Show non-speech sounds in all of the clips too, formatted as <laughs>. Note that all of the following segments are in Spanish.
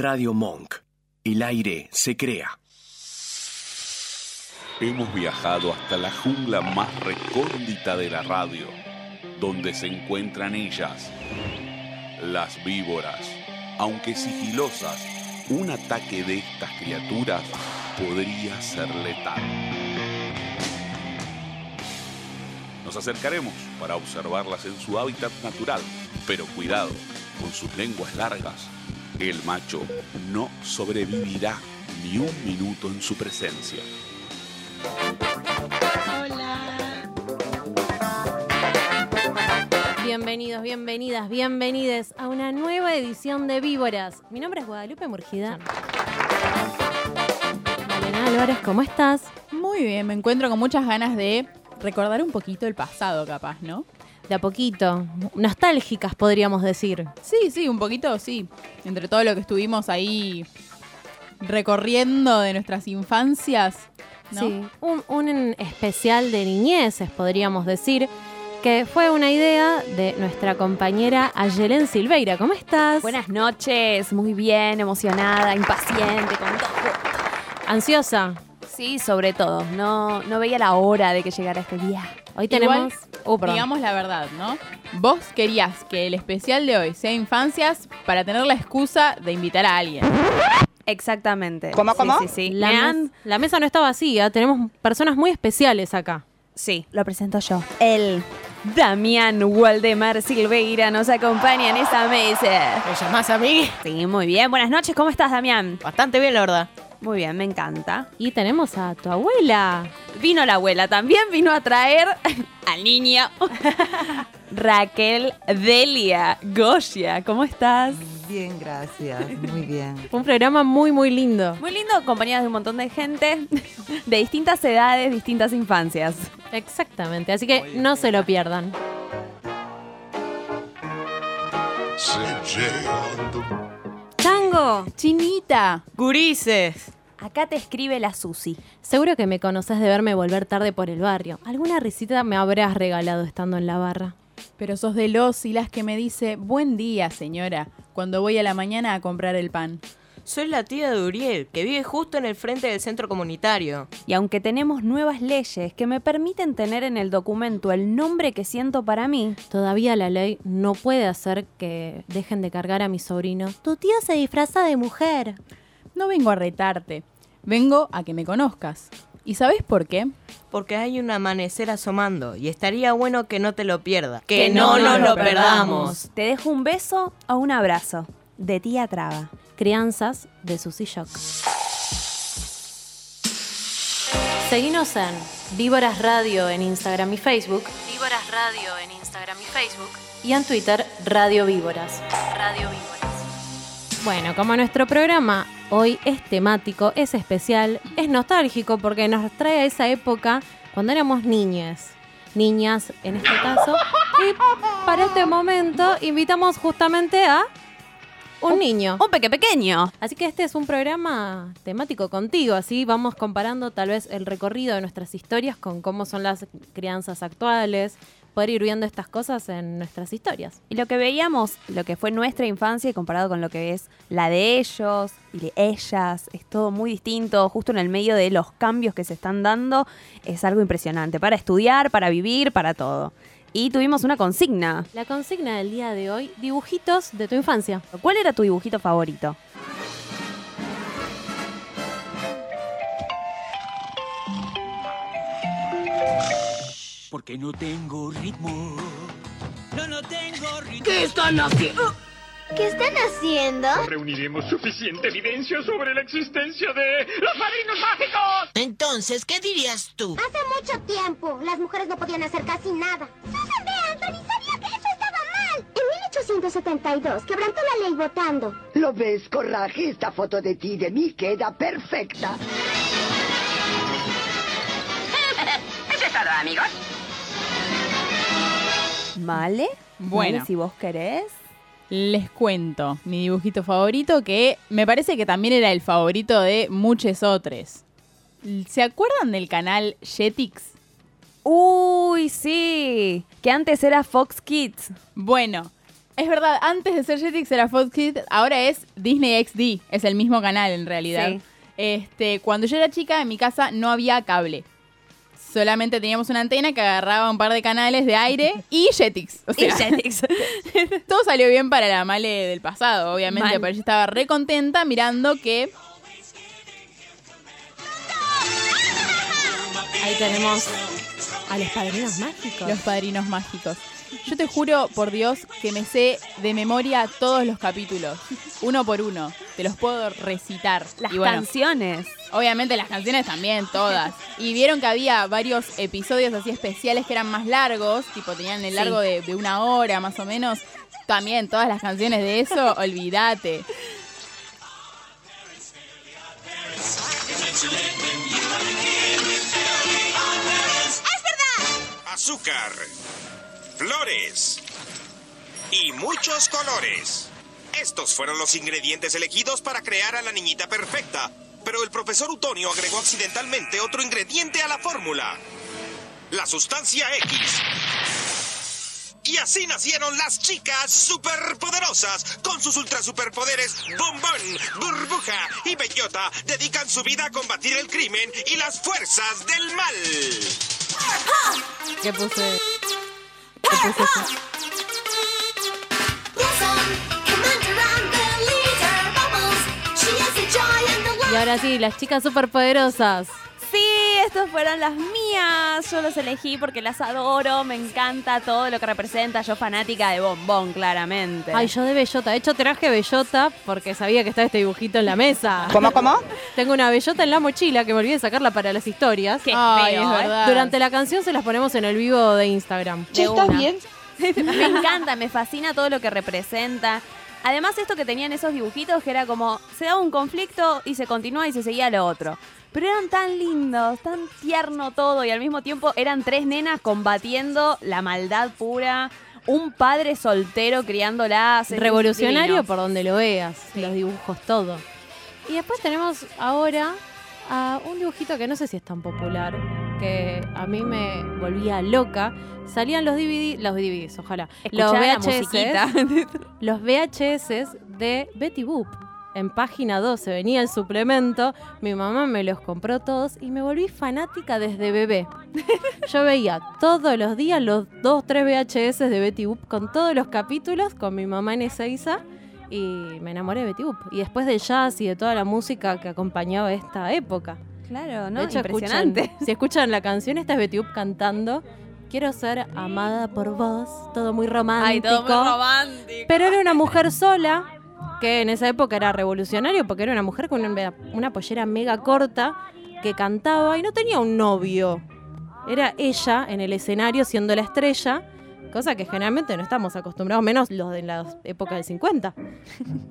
Radio Monk. El aire se crea. Hemos viajado hasta la jungla más recóndita de la radio, donde se encuentran ellas, las víboras. Aunque sigilosas, un ataque de estas criaturas podría ser letal. Nos acercaremos para observarlas en su hábitat natural, pero cuidado, con sus lenguas largas, el macho no sobrevivirá ni un minuto en su presencia. Bienvenidos, bienvenidas, bienvenides a una nueva edición de Víboras. Mi nombre es Guadalupe Murgida. Malena Álvarez, ¿cómo estás? Muy bien, me encuentro con muchas ganas de recordar un poquito el pasado, capaz, ¿no? De a poquito, nostálgicas podríamos decir. Sí, sí, un poquito, sí. Entre todo lo que estuvimos ahí recorriendo de nuestras infancias, ¿no? Sí, un, un especial de niñeces, podríamos decir, que fue una idea de nuestra compañera Ayelen Silveira. ¿Cómo estás? Buenas noches, muy bien, emocionada, impaciente, con todo. ¿Ansiosa? Sí, sobre todo. No, no veía la hora de que llegara este día. Hoy Igual, tenemos... Oh, perdón. Digamos la verdad, ¿no? Vos querías que el especial de hoy sea infancias para tener la excusa de invitar a alguien. Exactamente. ¿Cómo, cómo? Sí, sí. La, mes- la mesa no está vacía, tenemos personas muy especiales acá. Sí, lo presento yo. El Damián Waldemar Silveira nos acompaña en esta mesa. ¿Me llamás a mí? Sí, muy bien. Buenas noches, ¿cómo estás, Damián? Bastante bien, la verdad. Muy bien, me encanta. Y tenemos a tu abuela. Vino la abuela, también vino a traer <laughs> al niño. <laughs> Raquel Delia Goya, ¿cómo estás? Bien, gracias. Muy bien. <laughs> Un programa muy, muy lindo. Muy lindo, acompañadas de un montón de gente de distintas edades, distintas infancias. Exactamente, así que no se lo pierdan. Chango, Chinita. Gurises. Acá te escribe la Susi. seguro que me conoces de verme volver tarde por el barrio. ¿Alguna risita me habrás regalado estando en la barra? Pero sos de los y las que me dice, buen día, señora, cuando voy a la mañana a comprar el pan. Soy la tía de Uriel, que vive justo en el frente del centro comunitario. Y aunque tenemos nuevas leyes que me permiten tener en el documento el nombre que siento para mí, Todavía la ley no puede hacer que dejen de cargar a mi sobrino. Tu tío se disfraza de mujer. No vengo a retarte, vengo a que me conozcas. ¿Y sabés por qué? Porque hay un amanecer asomando y estaría bueno que no te lo pierdas. Que no nos lo perdamos. te dejo un beso o un abrazo. De tía Traba. Crianzas de Susy Shock. Seguinos en Víboras Radio en Instagram y Facebook. Víboras Radio en Instagram y Facebook. Y en Twitter, Radio Víboras. Radio Víboras. Bueno, como nuestro programa hoy es temático, es especial, es nostálgico porque nos trae a esa época cuando éramos niñas. Niñas en este caso. Y para este momento invitamos justamente a un niño. Un peque pequeño. Así que este es un programa temático contigo, así vamos comparando tal vez el recorrido de nuestras historias con cómo son las crianzas actuales, poder ir viendo estas cosas en nuestras historias. Y lo que veíamos, lo que fue nuestra infancia y comparado con lo que es la de ellos y de ellas, es todo muy distinto, justo en el medio de los cambios que se están dando, es algo impresionante, para estudiar, para vivir, para todo. Y tuvimos una consigna. La consigna del día de hoy, dibujitos de tu infancia. ¿Cuál era tu dibujito favorito? Porque no tengo ritmo. No, no tengo ritmo. ¿Qué están haciendo? ¿Qué están haciendo? Reuniremos suficiente evidencia sobre la existencia de los padrinos mágicos. Entonces, ¿qué dirías tú? Hace mucho tiempo, las mujeres no podían hacer casi nada. Susan B. Anthony sabía que eso estaba mal. En 1872, quebrantó la ley votando. ¿Lo ves, Coraje? Esta foto de ti y de mí queda perfecta. Eso <laughs> es todo, amigos. ¿Male? Bueno. Male, si vos querés. Les cuento mi dibujito favorito que me parece que también era el favorito de muchos otros. ¿Se acuerdan del canal Jetix? Uy, sí. Que antes era Fox Kids. Bueno, Es verdad, antes de ser Jetix era Fox Kids, ahora es Disney XD, es el mismo canal en realidad. Sí. Este, cuando yo era chica en mi casa no había cable. Solamente teníamos una antena que agarraba un par de canales de aire y Jetix. O Y Jetix. <laughs> todo salió bien para la Male del pasado, obviamente, Mal. pero yo estaba re contenta mirando que Ahí tenemos a los padrinos mágicos. los padrinos mágicos. Yo te juro, por Dios, que me sé de memoria todos los capítulos, uno por uno. Te los puedo recitar. Las Y bueno, canciones. Obviamente las canciones también, todas. Y vieron que había varios episodios así especiales que eran más largos, tipo tenían el Sí. largo de, de una hora más o menos. También todas las canciones de eso, <laughs> olvídate. azúcar, flores y muchos colores. Estos fueron los ingredientes elegidos para crear a la niñita perfecta, pero el profesor Utonio agregó accidentalmente otro ingrediente a la fórmula, la sustancia X. Y así nacieron las chicas superpoderosas. Con sus ultra superpoderes, Bombón, Burbuja y Bellota dedican su vida a combatir el crimen y las fuerzas del mal. Y ahora sí, las chicas superpoderosas. Sí, estas fueron las mías. Yo los elegí porque las adoro, me encanta todo lo que representa. Yo fanática de bombón, claramente. Ay, yo de bellota. De hecho, traje bellota porque sabía que estaba este dibujito en la mesa. ¿Cómo, cómo? Tengo una bellota en la mochila que me olvidé sacarla para las historias. Qué Ay, feo, es ¿eh? verdad. Durante la canción se las ponemos en el vivo de Instagram. De una. <laughs> Me encanta, me fascina todo lo que representa. Además, esto que tenían esos dibujitos, que era como, se daba un conflicto y se continúa y se seguía lo otro. Pero eran tan lindos, tan tierno todo, y al mismo tiempo eran tres nenas combatiendo la maldad pura, un padre soltero criándolas. Revolucionario divino. por donde lo veas, los dibujos, todo. Y después tenemos ahora a un dibujito que no sé si es tan popular, que a mí me volvía loca. Salían los DVD, los DVDs, ojalá. Los Escuchaba VHS, musiquita. <laughs> los VHS de Betty Boop. En página 12 venía el suplemento, mi mamá me los compró todos y me volví fanática desde bebé. <laughs> Yo veía todos los días los dos, tres VHS de Betty Boop con todos los capítulos con mi mamá en Ezeiza y me enamoré de Betty Boop. Y después del jazz y de toda la música que acompañaba esta época. Claro, ¿no? De hecho, Impresionante. escuchan- <laughs> si escuchan la canción, esta es Betty Boop cantando. Quiero ser amada por vos, todo muy romántico. Ay, todo muy romántico. Pero era una mujer sola, que en esa época era revolucionario porque era una mujer con una, una pollera mega corta que cantaba y no tenía un novio. Era ella en el escenario siendo la estrella, cosa que generalmente no estamos acostumbrados, menos los de la época del 50.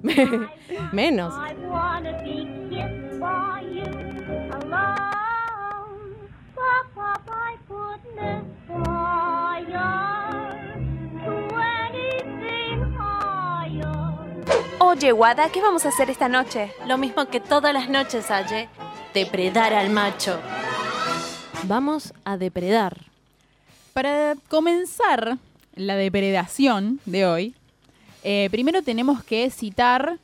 <laughs> menos. Oye, Wada, ¿qué vamos a hacer esta noche? Lo mismo que todas las noches, Aye, depredar al macho. Vamos a depredar. Para comenzar la depredación de hoy, eh, primero tenemos que citar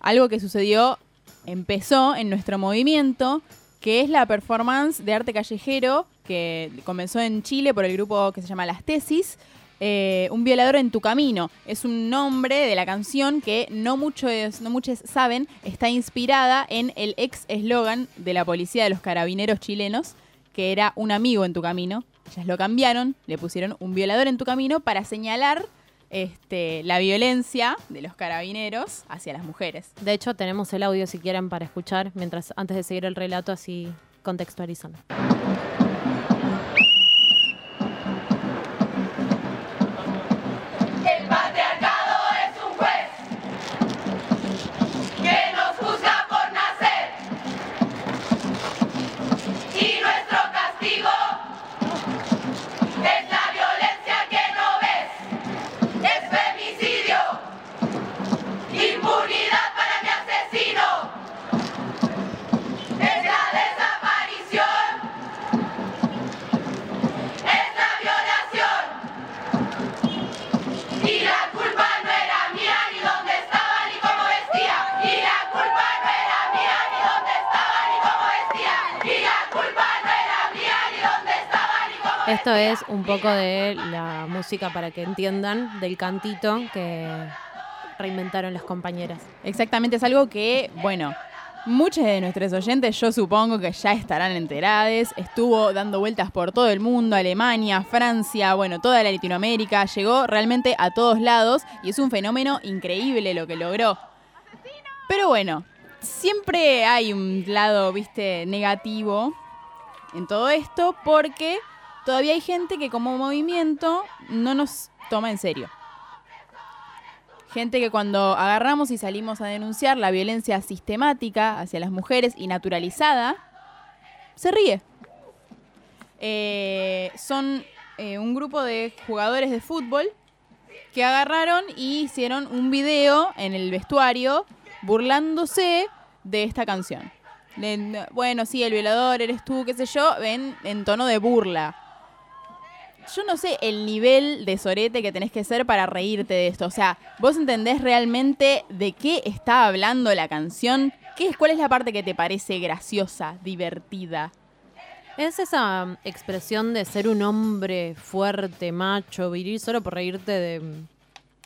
algo que sucedió, empezó en nuestro movimiento, que es la performance de arte callejero que comenzó en Chile por el grupo que se llama Las Tesis. Eh, un violador en tu camino. Es un nombre de la canción que no muchos, no muchos saben, está inspirada en el ex eslogan de la policía de los carabineros chilenos, que era un amigo en tu camino. Ellas lo cambiaron, le pusieron un violador en tu camino para señalar este, la violencia de los carabineros hacia las mujeres. De hecho, tenemos el audio si quieren para escuchar, mientras antes de seguir el relato así contextualizan. Para que entiendan del cantito que reinventaron las compañeras. Exactamente, es algo que, bueno, muchos de nuestros oyentes yo supongo que ya estarán enterados. Estuvo dando vueltas por todo el mundo, Alemania, Francia, bueno, toda la Latinoamérica, llegó realmente a todos lados y es un fenómeno increíble lo que logró. Pero bueno, siempre hay un lado, viste, negativo en todo esto porque todavía hay gente que como movimiento no nos toma en serio. Gente que cuando agarramos y salimos a denunciar la violencia sistemática hacia las mujeres y naturalizada, se ríe. Eh, son eh, un grupo de jugadores de fútbol que agarraron y hicieron un video en el vestuario burlándose de esta canción. Bueno, sí, el violador eres tú, qué sé yo, ven en tono de burla. Yo no sé el nivel de sorete que tenés que ser para reírte de esto. O sea, ¿vos entendés realmente de qué está hablando la canción? ¿Qué es, ¿Cuál es la parte que te parece graciosa, divertida? Es esa mm, expresión de ser un hombre fuerte, macho, viril, solo por reírte de mm,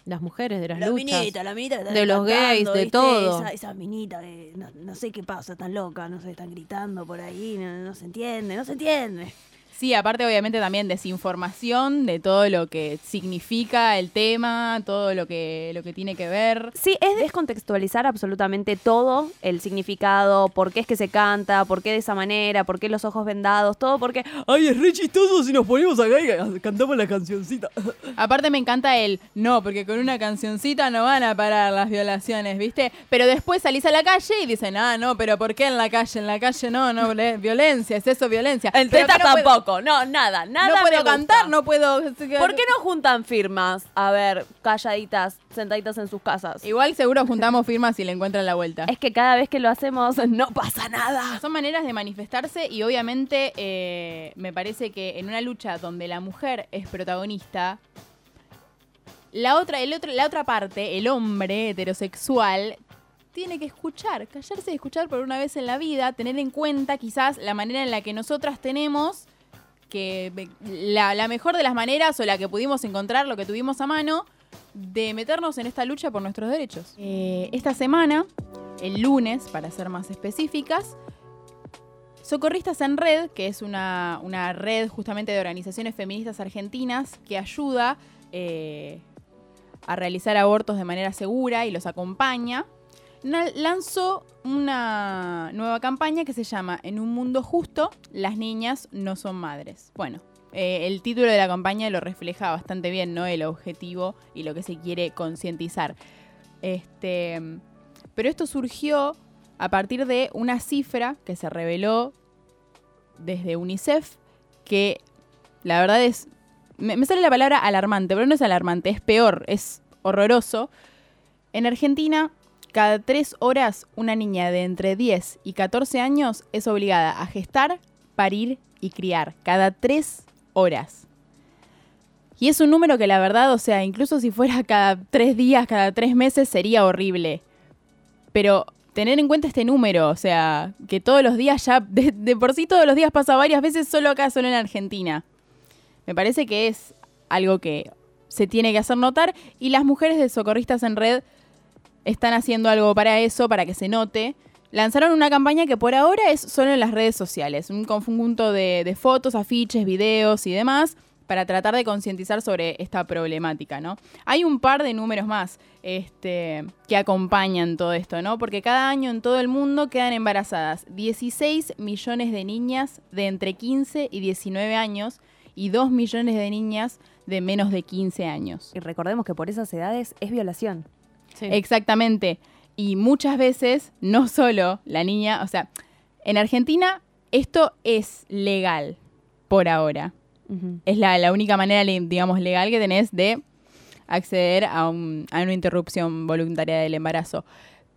las mujeres, de las La luchas. minita, la minita de los gays, de ¿viste? todo. Esa, esa minita que no, no sé qué pasa, tan loca, no sé, están gritando por ahí, no, no se entiende, no se entiende. Sí, aparte obviamente también desinformación de todo lo que significa el tema, todo lo que, lo que tiene que ver. Sí, es descontextualizar absolutamente todo, el significado, por qué es que se canta, por qué de esa manera, por qué los ojos vendados, todo porque... Ay, es re chistoso si nos ponemos acá y cantamos la cancioncita. <laughs> Aparte me encanta el no, porque con una cancioncita no van a parar las violaciones, ¿viste? Pero después salís a la calle y dicen, ah, no, pero ¿por qué en la calle? En la calle no, no, le- violencia, es eso, violencia. Acá no puedo- tampoco, no, nada, nada No me puedo gusta. cantar, no puedo... ¿Por qué no juntan firmas? A ver, calladitas, sentaditas en sus casas. Igual seguro juntamos firmas y le encuentran la vuelta. Es que cada vez que lo hacemos <laughs> no pasa nada. Son maneras de manifestarse y obviamente eh, me parece que en una lucha donde la mujer es protagonista, la otra, el otro, la otra parte, el hombre heterosexual, tiene que escuchar, callarse y escuchar por una vez en la vida, tener en cuenta quizás la manera en la que nosotras tenemos, que la, mejor de las maneras o la que pudimos encontrar, lo que tuvimos a mano, de meternos en esta lucha por nuestros derechos. Eh, esta semana, el lunes, para ser más específicas, Socorristas en Red, que es una, una red justamente de organizaciones feministas argentinas que ayuda eh, a realizar abortos de manera segura y los acompaña, lanzó una nueva campaña que se llama En un mundo justo, las niñas no son madres. Bueno, eh, el título de la campaña lo refleja bastante bien, ¿no? El objetivo y lo que se quiere concientizar. Este, pero esto surgió a partir de una cifra que se reveló desde UNICEF, que la verdad es, me, me sale la palabra alarmante, pero no es alarmante, es peor, es horroroso. En Argentina, cada tres horas una niña de entre 10 y 14 años es obligada a gestar, parir y criar. Cada tres horas. Y es un número que la verdad, o sea, incluso si fuera <laughs> cada tres días, cada tres meses, sería horrible. Pero tener en cuenta este número, o sea, que todos los días ya, <laughs> de, de por sí todos los días pasa varias veces, solo acá, solo en Argentina. Me parece que es algo que se tiene que hacer notar y las mujeres de Socorristas en Red están haciendo algo para eso, para que se note. Lanzaron una campaña que por ahora es solo en las redes sociales, un conjunto de, fotos, afiches, videos y demás para tratar de concientizar sobre esta problemática, ¿no? Hay un par de números más este, que acompañan todo esto, ¿no? Porque cada año en todo el mundo quedan embarazadas 16 millones de niñas de entre 15 y 19 años y 2 millones de niñas de menos de 15 años. Y recordemos que por esas edades es violación. Exactamente. Y muchas veces, no solo la niña, o sea, en Argentina esto es legal por ahora. Es la, la única manera, digamos, legal que tenés de acceder a, un- a una interrupción voluntaria del embarazo.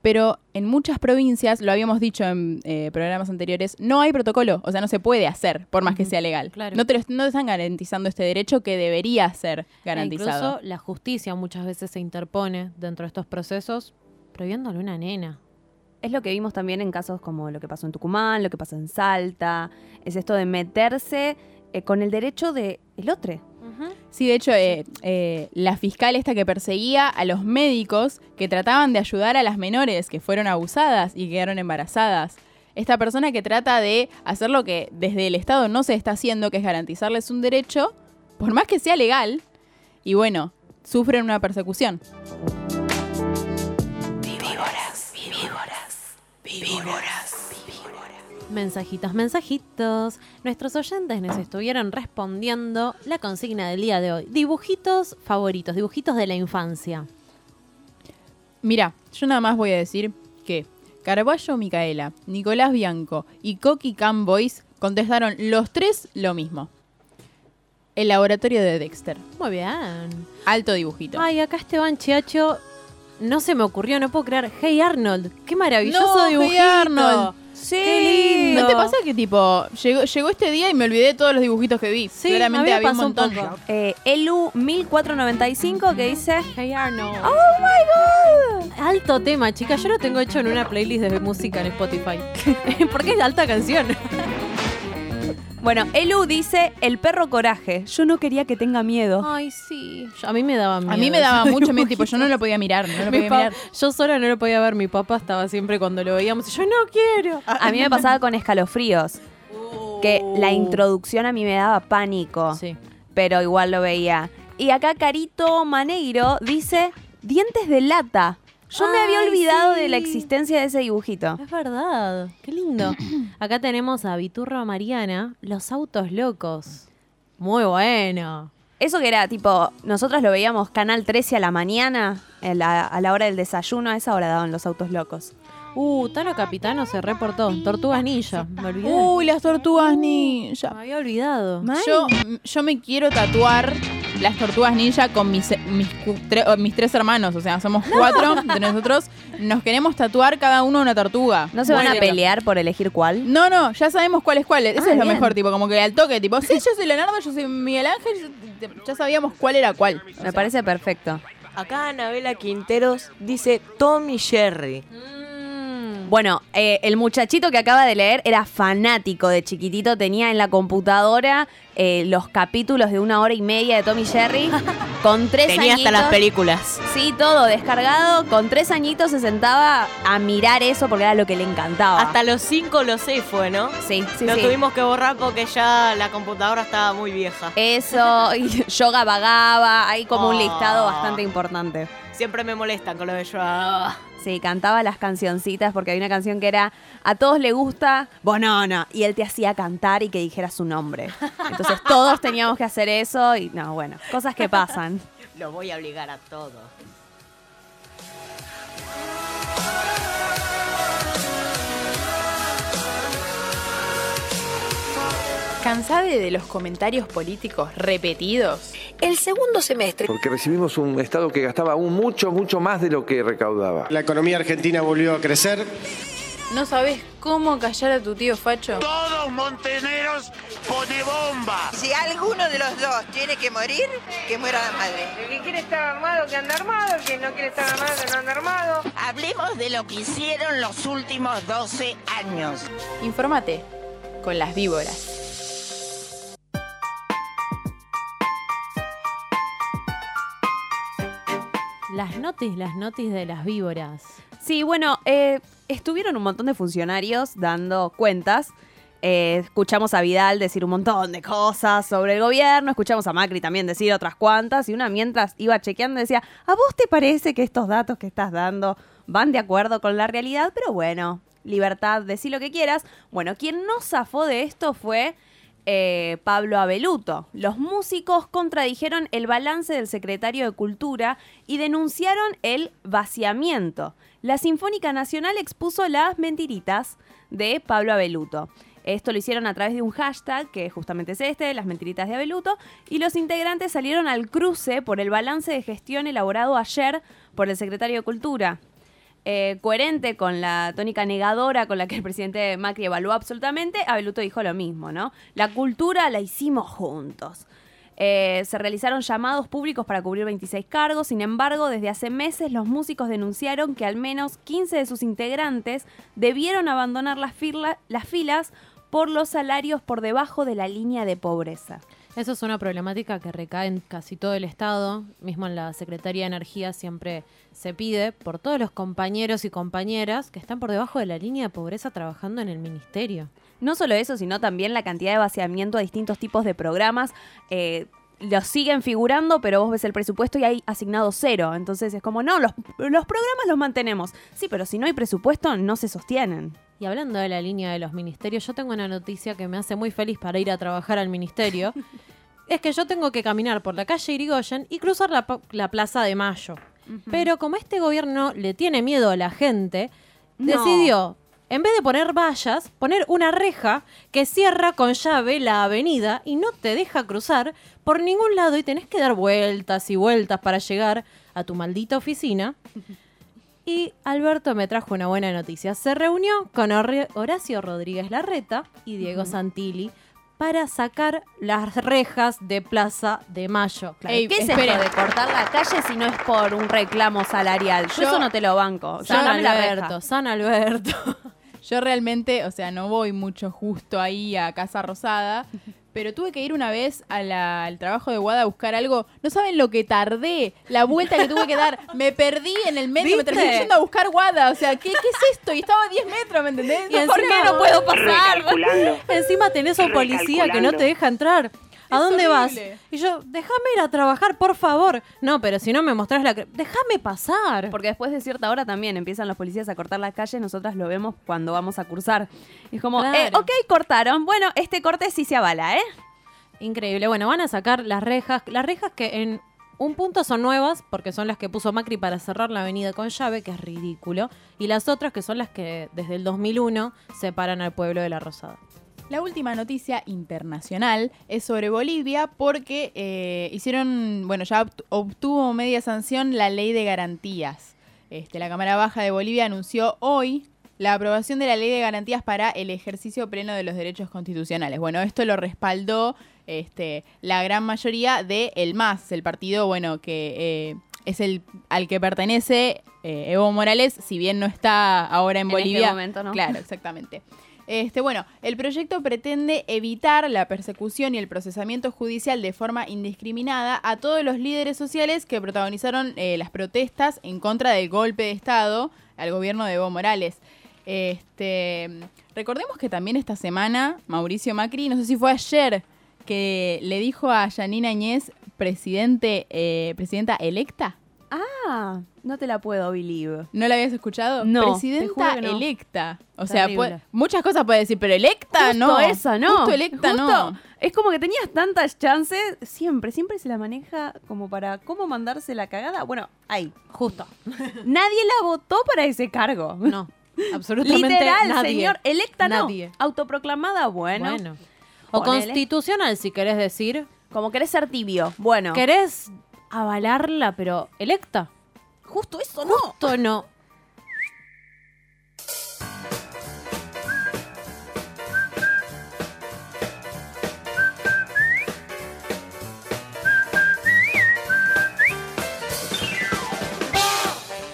Pero en muchas provincias, lo habíamos dicho en eh, programas anteriores, no hay protocolo. O sea, no se puede hacer, por más que sea legal. claro. No, te lo- no te están garantizando este derecho que debería ser E garantizado. incluso la justicia muchas veces se interpone dentro de estos procesos prohibiéndole a una nena. es lo que vimos también en casos como lo que pasó en Tucumán, lo que pasó en Salta. Es esto de meterse eh, con el derecho del el otro. Sí, de hecho, eh, eh, la fiscal esta que perseguía a los médicos que trataban de ayudar a las menores que fueron abusadas y quedaron embarazadas. Esta persona que trata de hacer lo que desde el Estado no se está haciendo, que es garantizarles un derecho, por más que sea legal, y bueno, sufren una persecución. Mensajitos, mensajitos. Nuestros oyentes nos estuvieron respondiendo la consigna del día de hoy. Dibujitos favoritos, dibujitos de la infancia. Mira, yo nada más voy a decir que Carballo Micaela, Nicolás Bianco y Coqui Camboys contestaron los tres lo mismo. El laboratorio de Dexter. Muy bien. Alto dibujito. Ay, acá Esteban Chiacho no se me ocurrió, no puedo creer. Hey Arnold, qué maravilloso No, dibujito. Hey Arnold. Sí. Qué lindo. ¿No te pasa que tipo llegó, llegó este día y me olvidé de todos los dibujitos que vi? Sí, Claramente había un montón. Eh, Elu 1495 que dice Hey Arnold. ¡Oh my god! Alto tema, chicas. Yo lo tengo hecho en una playlist de música en Spotify. <laughs> Porque es alta canción. Bueno, Elu dice el perro coraje. Yo no quería que tenga miedo. Ay, sí. Yo- a mí me daba miedo. A mí me daba <laughs> mucho miedo, tipo, yo no lo podía mirar, no lo Mi podía pa- mirar. Yo sola no lo podía ver. Mi papá estaba siempre cuando lo veíamos. y Yo no quiero. A mí me pasaba con escalofríos. Que la introducción a mí me daba pánico. Sí. Pero igual lo veía. Y acá Carito Maneiro dice dientes de lata. Yo me había Ay, olvidado sí. de la existencia de ese dibujito. Es verdad. Qué lindo. <clears throat> Acá tenemos a Viturra Mariana, Los Autos Locos. Muy bueno. Eso que era tipo, nosotros lo veíamos Canal 13 a la mañana, en la- a la hora del desayuno, a esa hora daban los autos locos. Uh, Tano Capitano se reportó. Tortugas Ninja. Me olvidé. Uy, las tortugas ninja. me había olvidado. Yo, yo me quiero tatuar las tortugas ninja con mis, mis, cu- tre- o mis tres hermanos. O sea, somos cuatro <laughs> de nosotros. Nos queremos tatuar cada uno una tortuga. ¿No se van a Bueno. pelear por elegir cuál? No, no, ya sabemos cuál es cuál. Eso Ah, es lo bien. mejor, tipo, como que al toque, tipo, sí, yo soy Leonardo, yo soy Miguel Ángel, yo- ya sabíamos cuál era cuál. O Me sea, parece perfecto. Acá Anabela Quinteros dice Tommy Jerry. Bueno, eh, el muchachito que acaba de leer era fanático de chiquitito, tenía en la computadora eh, los capítulos de una hora y media de Tommy Jerry <laughs> con tres Tenía hasta añitos. las películas. Sí, todo descargado. Con tres añitos se sentaba a mirar eso porque era lo que le encantaba. Hasta los cinco lo sé fue, ¿no? Sí, sí, Lo sí. tuvimos que borrar porque ya la computadora estaba muy vieja. Eso, y yoga vagaba, hay como un Oh. listado bastante importante. Siempre me molestan con lo de yo. Ah. Sí, cantaba las cancioncitas porque hay una canción que era A todos le gusta Bonona y él te hacía cantar y que dijera su nombre. Entonces <laughs> todos teníamos que hacer eso y no, bueno, cosas que pasan. Lo voy a obligar a todo. ¿Cansade de los comentarios políticos repetidos? El segundo semestre. Porque recibimos un Estado que gastaba aún mucho, mucho más de lo que recaudaba. La economía argentina volvió a crecer. ¿No sabes cómo callar a tu tío Facho? Todos monteneros pone bomba. Si alguno de los dos tiene que morir, que muera la madre. El que quiere estar armado, que anda armado. El que no quiere estar armado, que no anda armado. Hablemos de lo que hicieron los últimos 12 años. Infórmate con las víboras. Las notis, las notis de las víboras. Sí, bueno, eh, estuvieron un montón de funcionarios dando cuentas. Eh, escuchamos a Vidal decir un montón de cosas sobre el gobierno, escuchamos a Macri también decir otras cuantas, y una mientras iba chequeando decía, ¿a vos te parece que estos datos que estás dando van de acuerdo con la realidad? Pero bueno, libertad, decir lo que quieras. Bueno, quien no zafó de esto fue eh, Pablo Abeluto. Los músicos contradijeron el balance del secretario de Cultura y denunciaron el vaciamiento. La Sinfónica Nacional expuso las mentiritas de Pablo Abeluto. Esto lo hicieron a través de un hashtag, que justamente es este, las mentiritas de Abeluto, y los integrantes salieron al cruce por el balance de gestión elaborado ayer por el secretario de Cultura. Eh, coherente con la tónica negadora con la que el presidente Macri evaluó absolutamente, Abeluto dijo lo mismo, ¿no? La cultura la hicimos juntos. Eh, se realizaron llamados públicos para cubrir 26 cargos, sin embargo, desde hace meses los músicos denunciaron que al menos 15 de sus integrantes debieron abandonar las, fila- las filas por los salarios por debajo de la línea de pobreza. Eso es una problemática que recae en casi todo el Estado. Mismo en la Secretaría de Energía siempre se pide por todos los compañeros y compañeras que están por debajo de la línea de pobreza trabajando en el ministerio. No solo eso, sino también la cantidad de vaciamiento a distintos tipos de programas. eh, los siguen figurando, pero vos ves el presupuesto y hay asignado cero. Entonces es como, no, los, los programas los mantenemos. Sí, pero si no hay presupuesto, no se sostienen. Y hablando de la línea de los ministerios, yo tengo una noticia que me hace muy feliz para ir a trabajar al ministerio. <laughs> es que yo tengo que caminar por la calle Irigoyen y cruzar la, la Plaza de Mayo. Pero como este gobierno le tiene miedo a la gente, No. decidió, en vez de poner vallas, poner una reja que cierra con llave la avenida y no te deja cruzar por ningún lado y tenés que dar vueltas y vueltas para llegar a tu maldita oficina. <laughs> Y Alberto me trajo una buena noticia. Se reunió con Horacio Rodríguez Larreta y Diego Santilli para sacar las rejas de Plaza de Mayo. ¿Qué es esto de cortar la calle si no es por un reclamo salarial? Yo, Yo- eso no te lo banco. San. Alberto, San Alberto. <laughs> Yo realmente, o sea, no voy mucho justo ahí a Casa Rosada, <laughs> pero tuve que ir una vez a la- al trabajo de Guada a buscar algo. No saben lo que tardé, la vuelta que tuve que dar. <laughs> Me perdí en el medio, me terminé yendo a buscar Guada. O sea, ¿qué, qué es esto? Y estaba a 10 metros, ¿me entendés? Y ¿Por encima- qué no puedo pasar? Encima tenés a un policía que no te deja entrar. ¿A dónde vas? Y yo, déjame ir a trabajar, por favor. No, pero si no me mostrás la... Déjame pasar. Porque después de cierta hora también empiezan los policías a cortar la calle, nosotras lo vemos cuando vamos a cursar. Es como, Claro. eh, ok, cortaron. Bueno, este corte sí se avala, ¿eh? Increíble. Bueno, van a sacar las rejas. Las rejas que en un punto son nuevas, porque son las que puso Macri para cerrar la avenida con llave, que es ridículo. Y las otras que son las que desde el 2001 separan al pueblo de la Rosada. La última noticia internacional es sobre Bolivia porque eh, hicieron, bueno, ya obt- obtuvo media sanción la ley de garantías. Este, la Cámara Baja de Bolivia anunció hoy la aprobación de la ley de garantías para el ejercicio pleno de los derechos constitucionales. Bueno, esto lo respaldó este, la gran mayoría de el MAS, el partido, bueno, que eh, es el al que pertenece eh, Evo Morales, si bien no está ahora en, En este Bolivia. momento, ¿no? Claro, exactamente. Este, bueno, el proyecto pretende evitar la persecución y el procesamiento judicial de forma indiscriminada a todos los líderes sociales que protagonizaron eh, las protestas en contra del golpe de Estado al gobierno de Evo Morales. Este, recordemos que también esta semana Mauricio Macri, no sé si fue ayer, que le dijo a Yanina Añez, presidente, eh, presidenta electa. Ah, no te la puedo believe. ¿No la habías escuchado? No, Presidenta no. electa. O sea, puede- muchas cosas puede decir, pero electa Justo no. esa, ¿no? Justo electa Justo- no. Es como que tenías tantas chances, siempre, siempre se la maneja como para cómo mandarse la cagada. Bueno, ahí. Justo. <laughs> Nadie la votó para ese cargo. No, absolutamente Literal, nadie. señor. Electa Nadie. no. Autoproclamada, bueno. Bueno. O Ponele. constitucional, si querés decir. Como querés ser tibio. Bueno. Querés avalarla, pero electa. Justo eso no. Justo no.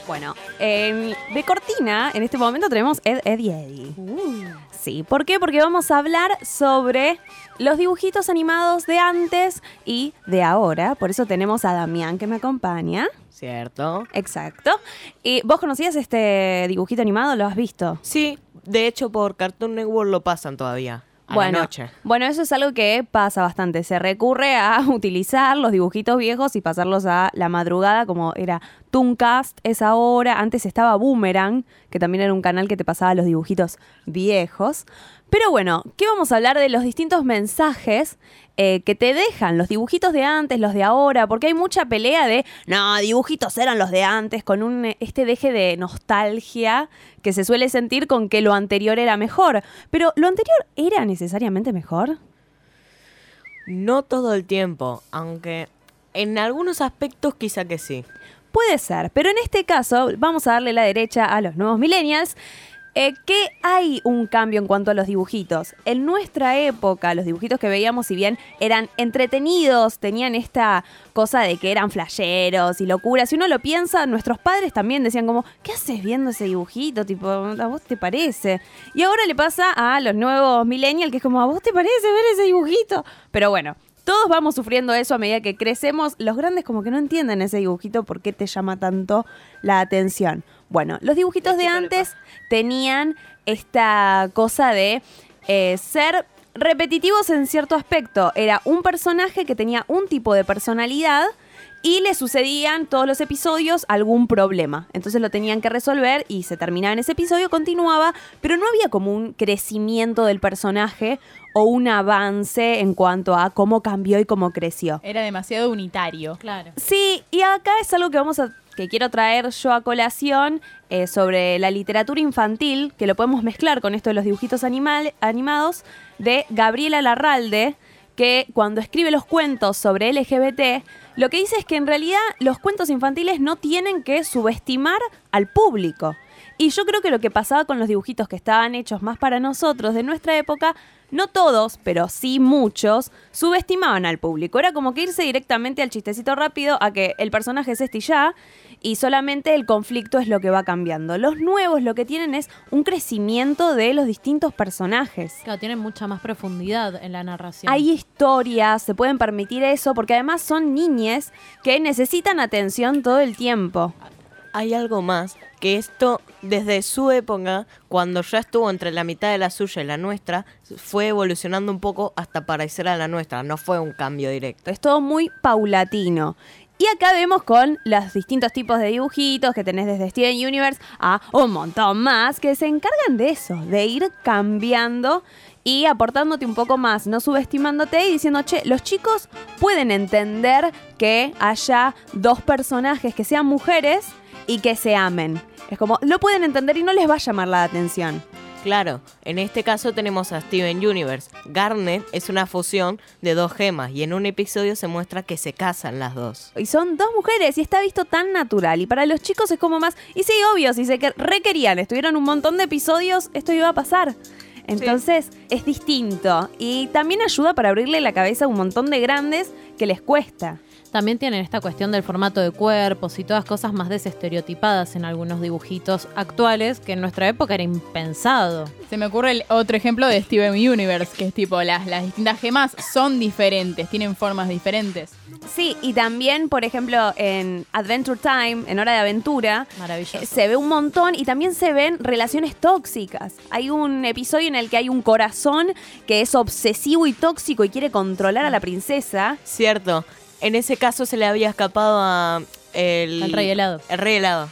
Bueno, en- de cortina, en este momento tenemos Ed, Ed y Eddie. Sí, ¿por qué? Porque vamos a hablar sobre los dibujitos animados de antes y de ahora. Por eso tenemos a Damián que me acompaña. Cierto. Exacto. ¿Y vos conocías este dibujito animado? ¿Lo has visto? Sí, de hecho por Cartoon Network lo pasan todavía. A bueno, la noche. bueno, eso es algo que pasa bastante. Se recurre a <laughs> utilizar los dibujitos viejos y pasarlos a la madrugada, como era Tooncast, es ahora. Antes estaba Boomerang, que también era un canal que te pasaba los dibujitos viejos. Pero bueno, ¿qué vamos a hablar de los distintos mensajes eh, que te dejan los dibujitos de antes, los de ahora? Porque hay mucha pelea de, no, dibujitos eran los de antes, con un, eh, este deje de nostalgia que se suele sentir con que lo anterior era mejor. Pero ¿lo anterior era necesariamente mejor? No todo el tiempo, aunque en algunos aspectos quizá que sí. Puede ser, pero en este caso vamos a darle la derecha a los nuevos millennials Eh, ¿Qué hay un cambio en cuanto a los dibujitos? En nuestra época, los dibujitos que veíamos, si bien eran entretenidos, tenían esta cosa de que eran flasheros y locuras. Si uno lo piensa, nuestros padres también decían como, ¿qué haces viendo ese dibujito? Tipo, ¿a vos te parece? Y ahora le pasa a los nuevos millennials que es como, ¿a vos te parece ver ese dibujito? Pero bueno, todos vamos sufriendo eso a medida que crecemos. Los grandes como que no entienden ese dibujito, por qué te llama tanto la atención. Bueno, los dibujitos de antes tenían esta cosa de eh, ser repetitivos en cierto aspecto. Era un personaje que tenía un tipo de personalidad y le sucedían todos los episodios algún problema. Entonces lo tenían que resolver y se terminaba en ese episodio, continuaba, pero no había como un crecimiento del personaje o un avance en cuanto a cómo cambió y cómo creció. Era demasiado unitario. Claro. Sí, y acá es algo que vamos a que quiero traer yo a colación eh, sobre la literatura infantil, que lo podemos mezclar con esto de los dibujitos animal, animados, de Gabriela Larralde, que cuando escribe los cuentos sobre LGBT, lo que dice es que en realidad los cuentos infantiles no tienen que subestimar al público. Y yo creo que lo que pasaba con los dibujitos que estaban hechos más para nosotros de nuestra época, no todos, pero sí muchos, subestimaban al público. Era como que irse directamente al chistecito rápido a que el personaje es este y ya, y solamente el conflicto es lo que va cambiando. Los nuevos lo que tienen es un crecimiento de los distintos personajes. Claro, tienen mucha más profundidad en la narración. Hay historias, se pueden permitir eso, porque además son niñes que necesitan atención todo el tiempo. Hay algo más, que esto desde su época, cuando ya estuvo entre la mitad de la suya y la nuestra, fue evolucionando un poco hasta parecer a la nuestra, no fue un cambio directo. Es todo muy paulatino. Y acá vemos con los distintos tipos de dibujitos que tenés desde Steven Universe a un montón más que se encargan de eso, de ir cambiando y aportándote un poco más, no subestimándote y diciendo, che, los chicos pueden entender que haya dos personajes que sean mujeres y que se amen. Es como, lo pueden entender y no les va a llamar la atención. Claro, en este caso tenemos a Steven Universe. Garnet es una fusión de dos gemas y en un episodio se muestra que se casan las dos. Y son dos mujeres y está visto tan natural. Y para los chicos es como más. Y sí, obvio, si se que- requerían, estuvieron un montón de episodios, esto iba a pasar. Entonces es distinto. Y también ayuda para abrirle la cabeza a un montón de grandes que les cuesta. También tienen esta cuestión del formato de cuerpos y todas cosas más desestereotipadas en algunos dibujitos actuales que en nuestra época era impensado. Se me ocurre el otro ejemplo de Steven Universe, que es tipo, las, las distintas gemas son diferentes, tienen formas diferentes. Sí, y también, por ejemplo, en Adventure Time, en Hora de Aventura, Maravilloso. eh, se ve un montón y también se ven relaciones tóxicas. Hay un episodio en el que hay un corazón que es obsesivo y tóxico y quiere controlar a la princesa. Cierto, en ese caso se le había escapado a el, Al rey helado. El rey helado.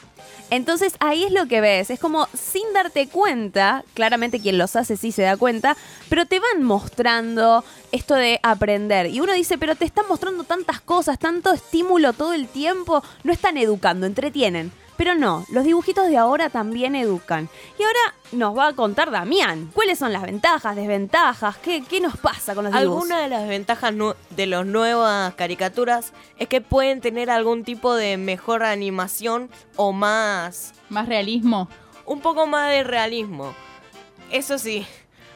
Entonces ahí es lo que ves, es como sin darte cuenta, claramente quien los hace sí se da cuenta, pero te van mostrando esto de aprender. Y uno dice, pero te están mostrando tantas cosas, tanto estímulo todo el tiempo, no están educando, entretienen. Pero no, los dibujitos de ahora también educan. Y ahora nos va a contar Damián, ¿cuáles son las ventajas, desventajas? ¿Qué, qué nos pasa con los dibujos? Alguna de las ventajas de las nuevas caricaturas es que pueden tener algún tipo de mejor animación o más... Más realismo. Un poco más de realismo. Eso sí,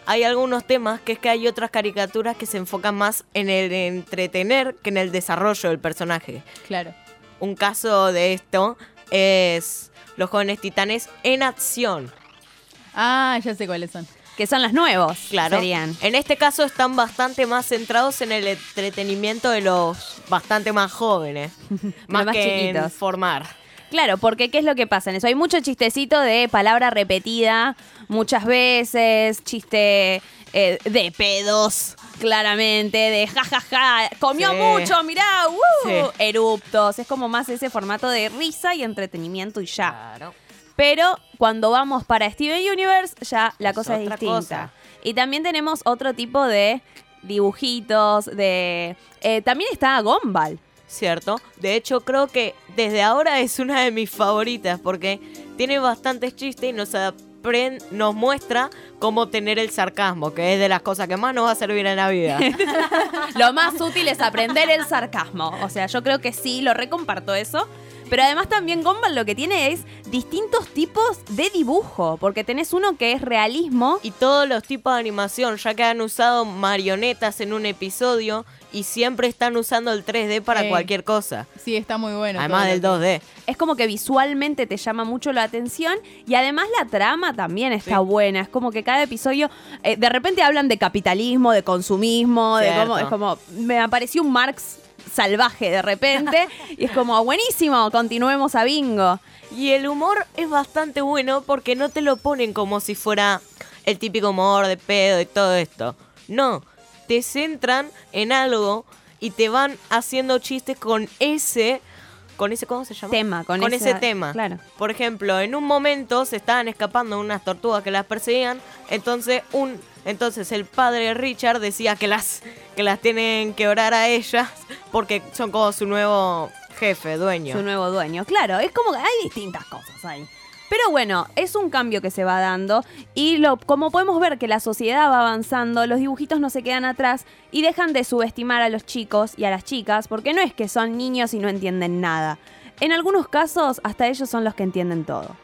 hay algunos temas que es que hay otras caricaturas que se enfocan más en el entretener que en el desarrollo del personaje. Claro. Un caso de esto es Los jóvenes titanes en acción. Ah, ya sé cuáles son. Que son las nuevos, Claro. serían. En este caso están bastante más centrados en el entretenimiento de los bastante más jóvenes. <laughs> más, más que en chiquitos. formar. Claro, porque ¿qué es lo que pasa en eso? Hay mucho chistecito de palabra repetida muchas veces, chiste eh, de pedos, claramente, de jajaja, comió Sí. mucho, mirá, ¡uh! Sí. eruptos. Es como más ese formato de risa y entretenimiento y ya. Pero cuando vamos para Steven Universe, ya la Es cosa es distinta. cosa. Y también tenemos otro tipo de dibujitos, de... eh, también está Gumball. ¿Cierto? De hecho, creo que desde ahora es una de mis favoritas porque tiene bastantes chistes y nos, nos muestra cómo tener el sarcasmo, que es de las cosas que más nos va a servir en la vida. <laughs> Lo más útil es aprender el sarcasmo. O sea, yo creo que sí, lo recomparto eso. Pero además también Gumball lo que tiene es distintos tipos de dibujo, porque tenés uno que es realismo. Y todos los tipos de animación, ya que han usado marionetas en un episodio y siempre están usando el 3D para cualquier cosa. Sí, está muy bueno. Además del lo que- 2D. Es como que visualmente te llama mucho la atención y además la trama también está buena. Es como que cada episodio, eh, de repente hablan de capitalismo, de consumismo, de cómo, es como, me apareció un Marx salvaje de repente <laughs> y es como, buenísimo, continuemos a bingo. Y el humor es bastante bueno porque no te lo ponen como si fuera el típico humor de pedo y todo esto. No, te centran en algo y te van haciendo chistes con ese... ¿Con ese cómo se llama? Tema, con ese tema. claro. Por ejemplo, en un momento se estaban escapando unas tortugas que las perseguían, entonces un entonces el padre Richard decía que las que las tienen que orar a ellas porque son como su nuevo jefe, dueño. Su nuevo dueño. Claro, es como que hay distintas cosas ahí. Pero bueno, es un cambio que se va dando y lo, como podemos ver que la sociedad va avanzando, los dibujitos no se quedan atrás y dejan de subestimar a los chicos y a las chicas porque no es que son niños y no entienden nada. En algunos casos hasta ellos son los que entienden todo.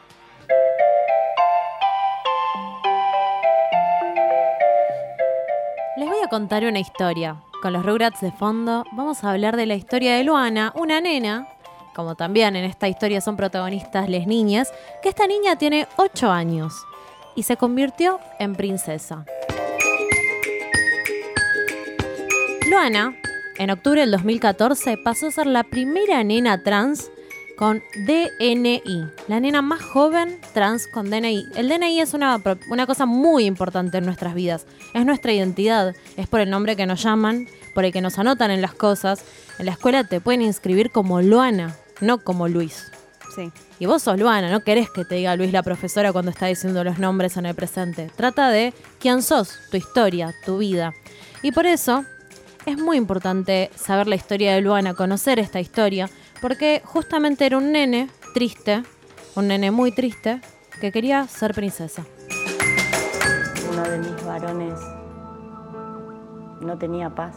Les voy a contar una historia. Con los Rugrats de fondo, vamos a hablar de la historia de Luana, una nena, como también en esta historia son protagonistas les niñas, que esta niña tiene 8 años y se convirtió en princesa. Luana, en octubre del 2014, pasó a ser la primera nena trans con DNI, la nena más joven trans con DNI. El DNI es una, una cosa muy importante en nuestras vidas, es nuestra identidad, es por el nombre que nos llaman, por el que nos anotan en las cosas. En la escuela te pueden inscribir como Luana, no como Luis. Sí. Y vos sos Luana, no querés que te diga Luis la profesora cuando está diciendo los nombres en el presente. Trata de quién sos, tu historia, tu vida. Y por eso es muy importante saber la historia de Luana, conocer esta historia, porque justamente era un nene triste, un nene muy triste, que quería ser princesa. Uno de mis varones no tenía paz,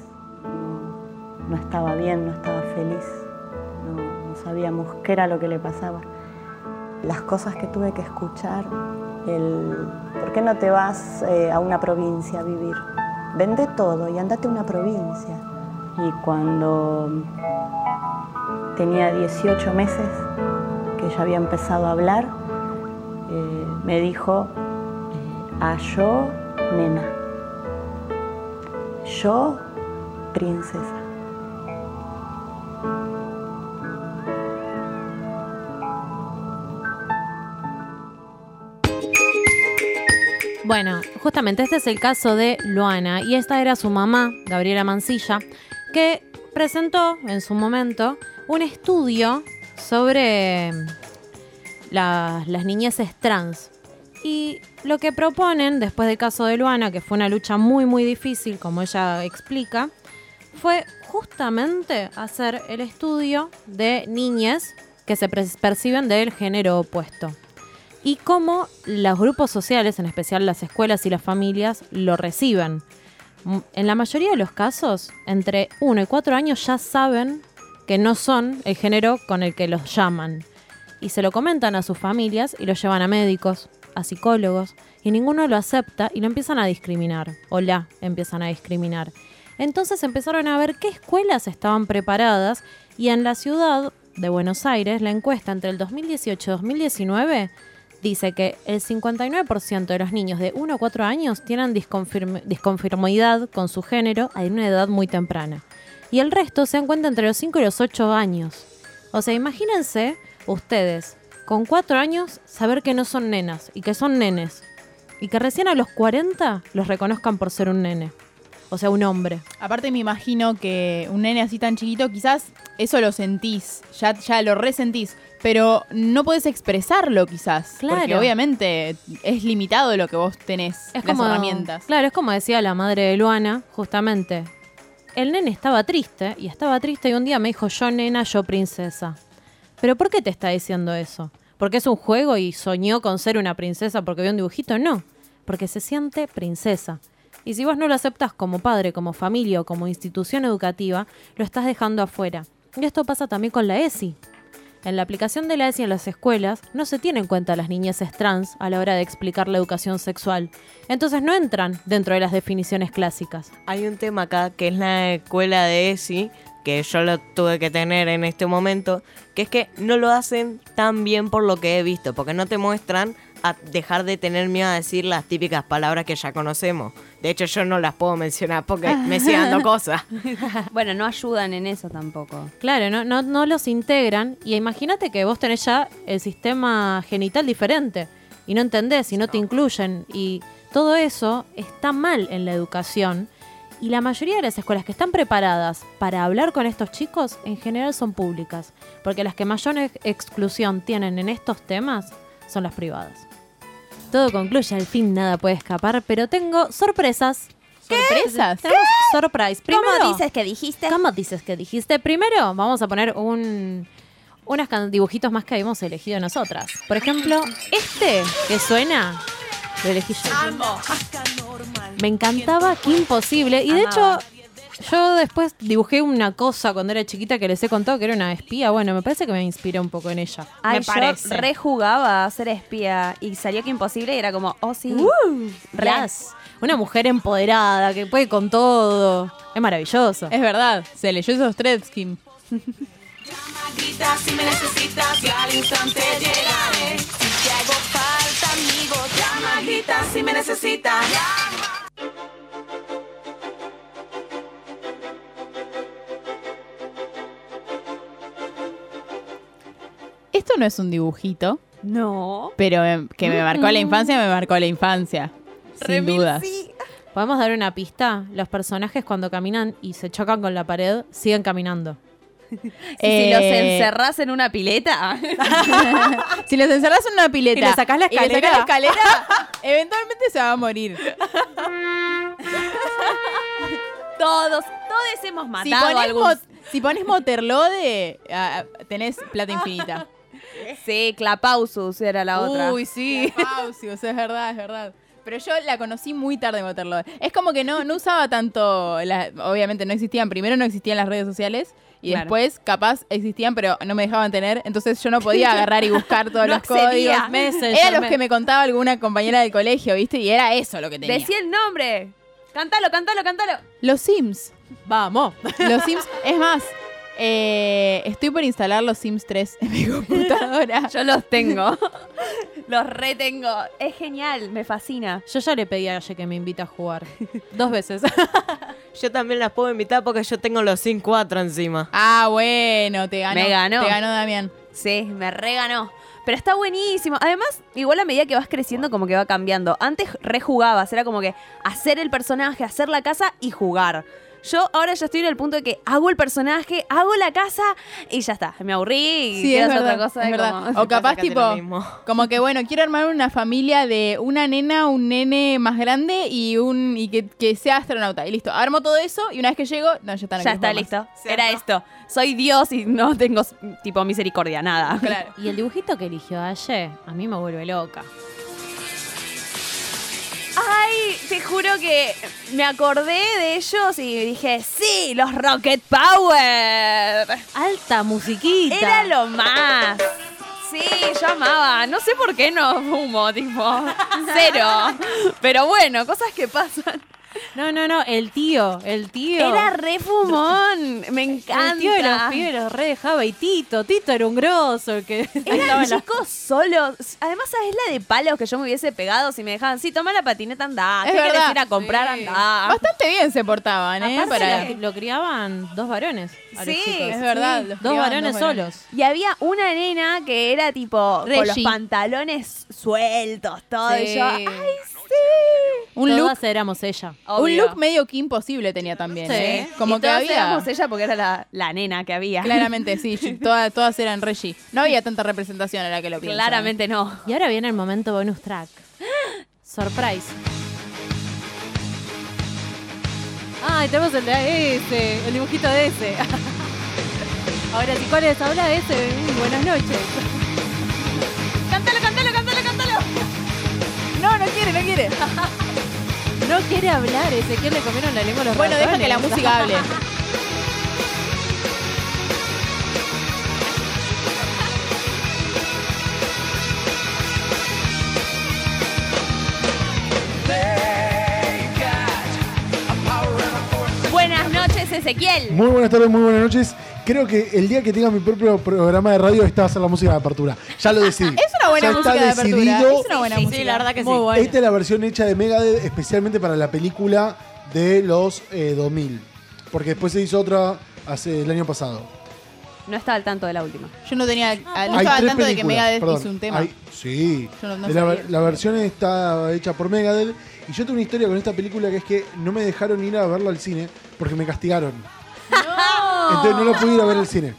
no, estaba bien, no estaba feliz, no, sabíamos qué era lo que le pasaba. Las cosas que tuve que escuchar, el ¿por qué no te vas eh, a una provincia a vivir? Vende todo y andate a una provincia. Y cuando tenía 18 meses, que ya había empezado a hablar, eh, me dijo, a yo, nena. Yo, princesa. Bueno, justamente este es el caso de Luana y esta era su mamá, Gabriela Mancilla, que presentó en su momento un estudio sobre la- las niñeces trans. Y lo que proponen, después del caso de Luana, que fue una lucha muy muy difícil, como ella explica, fue justamente hacer el estudio de niñas que se perciben del género opuesto y cómo los grupos sociales, en especial las escuelas y las familias, lo reciben. M- En la mayoría de los casos, entre 1 y 4 años ya saben que no son el género con el que los llaman. Y se lo comentan a sus familias y lo llevan a médicos, a psicólogos, y ninguno lo acepta y lo empiezan a discriminar, o la empiezan a discriminar. Entonces empezaron a ver qué escuelas estaban preparadas y en la ciudad de Buenos Aires, la encuesta entre el 2018 y 2019 dice que el 59% de los niños de 1 a 4 años tienen disconformidad con su género a una edad muy temprana. Y el resto se encuentra entre los 5 y los 8 años. O sea, imagínense ustedes, con 4 años, saber que no son nenas y que son nenes. Y que recién a los 40 los reconozcan por ser un nene. O sea, un hombre. Aparte me imagino que un nene así tan chiquito, quizás eso lo sentís, ya, ya lo resentís, pero no podés expresarlo quizás. Porque Claro. obviamente es limitado lo que vos tenés, Es las como, herramientas. Claro, es como decía la madre de Luana, justamente. El nene estaba triste y estaba triste y un día me dijo yo nena, yo princesa. Pero ¿por qué te está diciendo eso? ¿Porque es un juego y soñó con ser una princesa porque vio un dibujito? No, porque se siente princesa. Y si vos no lo aceptas como padre, como familia o como institución educativa, lo estás dejando afuera. Y esto pasa también con la ESI. En la aplicación de la ESI en las escuelas no se tiene en cuenta a las niñeces trans a la hora de explicar la educación sexual. Entonces no entran dentro de las definiciones clásicas. Hay un tema acá que es la escuela de ESI, que yo lo tuve que tener en este momento, que es que no lo hacen tan bien por lo que he visto, porque no te muestran a dejar de tener miedo a decir las típicas palabras que ya conocemos. De hecho, yo no las puedo mencionar porque <laughs> me siguen dando cosas. <laughs> bueno, no ayudan en eso tampoco. Claro, no, no, no los integran. Y imagínate que vos tenés ya el sistema genital diferente y no entendés y no te incluyen. Y todo eso está mal en la educación. Y la mayoría de las escuelas que están preparadas para hablar con estos chicos en general son públicas. Porque las que mayor ex- exclusión tienen en estos temas son las privadas. Todo concluye, al fin nada puede escapar, pero tengo sorpresas. ¿Sorpresas? Tenemos surprise. Primero, ¿Cómo dices que dijiste? ¿Cómo dices que dijiste? Primero, vamos a poner un unos dibujitos más que habíamos elegido nosotras. Por ejemplo, este que suena, lo elegí yo. Me encantaba, qué imposible. Y de hecho, yo después dibujé una cosa cuando era chiquita que les he contado que era una espía. Bueno, me parece que me inspiré un poco en ella. Ay, me yo parece. rejugaba a ser espía y salió que imposible y era como, oh sí. Yes. Una mujer empoderada que puede con todo. Es maravilloso. Es verdad, se leyó esos threads, Kim. Grita si me necesitas y al instante llegaré. Si te hago falta, amigo, llama, grita si me necesitas. Esto no es un dibujito, No. pero eh, que me marcó la infancia, me marcó la infancia. Sin dudas. ¿Podemos dar una pista? Los personajes cuando caminan y se chocan con la pared, siguen caminando. <laughs> Si, si Eh, los encerrás en una pileta. <laughs> Si los encerrás en una pileta Y le sacás la y le sacás escalera. la escalera, <laughs> eventualmente se va a morir. todos, todos hemos Si matado a pones, algún... mo- si pones Moterlode, ah, tenés plata infinita. <laughs> Sí, Clapausus era la otra. Uy, sí. Pausius, es verdad, es verdad. Pero yo la conocí muy tarde Moterlode. Es como que no, no usaba tanto, la- obviamente no existían, primero no existían las redes sociales y Claro. después capaz existían pero no me dejaban tener, entonces yo no podía <laughs> agarrar y buscar todos No los códigos. accedía. Messenger, Era los que me contaba alguna compañera del colegio, ¿viste? Y era eso lo que tenía. Decí el nombre. Cántalo, cántalo, cántalo. Los Sims. Vamos. Los Sims, es más, eh, estoy por instalar los Sims 3 en mi <laughs> computadora. Yo los tengo. <laughs> los retengo. Es genial, me fascina. Yo ya le pedí a Aye que me invite a jugar. <laughs> Dos veces. Yo también las puedo invitar porque yo tengo los Sin 4 encima. Ah, bueno, te ganó. Me ganó. Te ganó Damián. Sí, me reganó. Pero está buenísimo. Además, igual a medida que vas creciendo, como que va cambiando. Antes rejugabas, era como que hacer el personaje, hacer la casa y jugar. Yo ahora ya estoy en el punto de que hago el personaje, hago la casa y ya está. Me aburrí y Sí, quiero es hacer verdad, otra cosa. es verdad. como- O capaz tipo, como que bueno, quiero armar una familia de una nena, un nene más grande y un y que, que sea astronauta. Y listo, armo todo eso y una vez que llego, no, ya está. no ya está listo. Era esto. Soy Dios y no tengo tipo misericordia, nada. Claro. y el dibujito que eligió Aye, a mí me vuelve loca. Ay, te juro que me acordé de ellos y dije, sí, los Rocket Power. Alta musiquita. Era lo más. Sí, yo amaba. No sé por qué no fumo, tipo, cero. <laughs> Pero bueno, cosas que pasan. No, no, no, el tío, el tío. Era re fumón. Me encanta. El tío de los pibes los re dejaba. Y Tito, Tito era un grosso el que estaba Eran <laughs> la- chicos solos. Además, ¿sabes la de palos que yo me hubiese pegado si me dejaban? Sí, toma la patineta, andá. Es ¿Qué querés verdad. ir a comprar? Sí. Andá. Bastante bien se portaban, ¿eh? Para- lo, lo criaban dos varones. a los Sí, chicos. es verdad. sí. los Dos varones dos varones. solos. Y había una nena que era tipo con los pantalones sueltos, todo. Y Sí. yo, ay, sí. Un look, Todas éramos ella. un Obvio. look medio que imposible tenía también, Sí. ¿eh? Como Y que todas había... éramos ella porque era la, la nena que había. Claramente, sí, <laughs> todas, todas eran Reggie. No había tanta representación a la que lo pienso. Claramente no. Y ahora viene el momento bonus track. Surprise. Ay, tenemos el de ese, el dibujito de ese. <laughs> Ahora sí, ¿cuál es? Habla de ese. Mm, buenas noches. Cántalo, cántalo, cántalo no quiere, no quiere. <laughs> No quiere hablar, Ezequiel le comieron la lengua a los Bueno, deja que la música hable. Buenas noches, Ezequiel. Muy buenas tardes, muy buenas noches. Creo que el día que tenga mi propio programa de radio, esta va a ser la música de apertura. Ya lo decidí. <laughs> Es una buena Ya está música de apertura. decidido. Es una buena Sí, sí, música. la verdad que Muy sí. buena. Esta es la versión hecha de Megadeth especialmente para la película de los eh, 2000. Porque después se hizo otra hace el año pasado. No estaba al tanto de la última. Yo no tenía, no Hay estaba al tanto de que Megadeth perdón. hizo un tema. Hay- sí. Yo no- no la, sabía. la versión está hecha por Megadeth. Y yo tengo una historia con esta película que es que no me dejaron ir a verla al cine porque me castigaron. <laughs> Entonces no la pude ir a ver al cine.